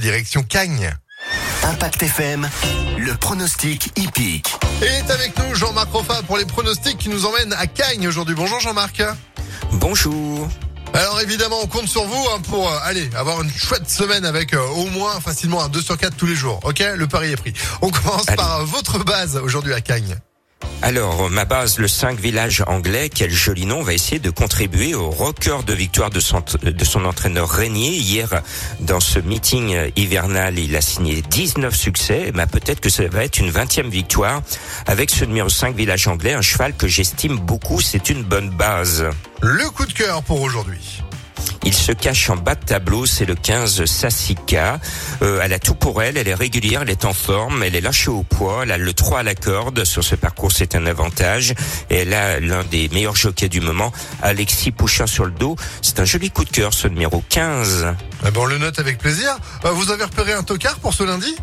direction Cagnes. Impact FM, le pronostic hippique. Et est avec nous Jean-Marc Roffa pour les pronostics qui nous emmènent à Cagnes aujourd'hui. Bonjour Jean-Marc. Bonjour. Alors évidemment, on compte sur vous hein, pour euh, aller avoir une chouette semaine avec euh, au moins facilement un 2 sur 4 tous les jours. Ok, le pari est pris. On commence Allez. par euh, votre base aujourd'hui à Cagnes. Alors, ma base, le 5 village anglais, quel joli nom, va essayer de contribuer au record de victoire de son, entraîneur Régnier. Hier, dans ce meeting hivernal, il a signé 19 succès. Mais peut-être que ça va être une 20e victoire avec ce numéro 5 village anglais, un cheval que j'estime beaucoup. C'est une bonne base. Le coup de cœur pour aujourd'hui. Il se cache en bas de tableau, c'est le 15 Sassika. Euh, elle a tout pour elle, elle est régulière, elle est en forme, elle est lâchée au poids, elle a le 3 à la corde. Sur ce parcours, c'est un avantage. Et elle a l'un des meilleurs jockeys du moment, Alexis Pouchin sur le dos. C'est un joli coup de cœur, ce numéro 15. Eh ben, on le note avec plaisir. Euh, Vous avez repéré un tocard pour ce lundi?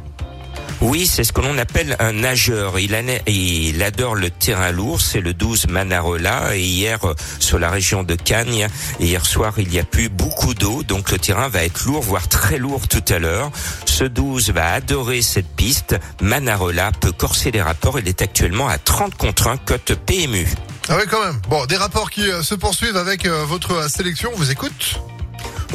Oui, c'est ce que l'on appelle un nageur. Il, adore le terrain lourd, c'est le 12 Manarola. Et hier, euh, sur la région de Cagnes, hier soir, il y a plus beaucoup d'eau, donc le terrain va être lourd, voire très lourd tout à l'heure. Ce 12 va adorer cette piste. Manarola peut corser les rapports. Il est actuellement à 30 contre 1 cote PMU. Ah oui quand même. Bon, des rapports qui euh, se poursuivent avec euh, votre sélection. On vous écoute.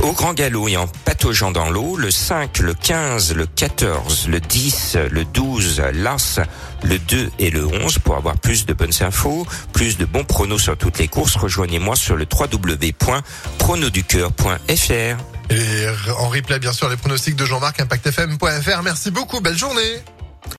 Au grand galop et en pataugeant dans l'eau, le 5, le 15, le 14, le 10, le 12, l'As, le 2 et le 11 pour avoir plus de bonnes infos, plus de bons pronos sur toutes les courses. Rejoignez-moi sur le www.pronoducœur.fr. Et en replay bien sûr les pronostics de Jean-Marc impactfm.fr. Merci beaucoup. Belle journée.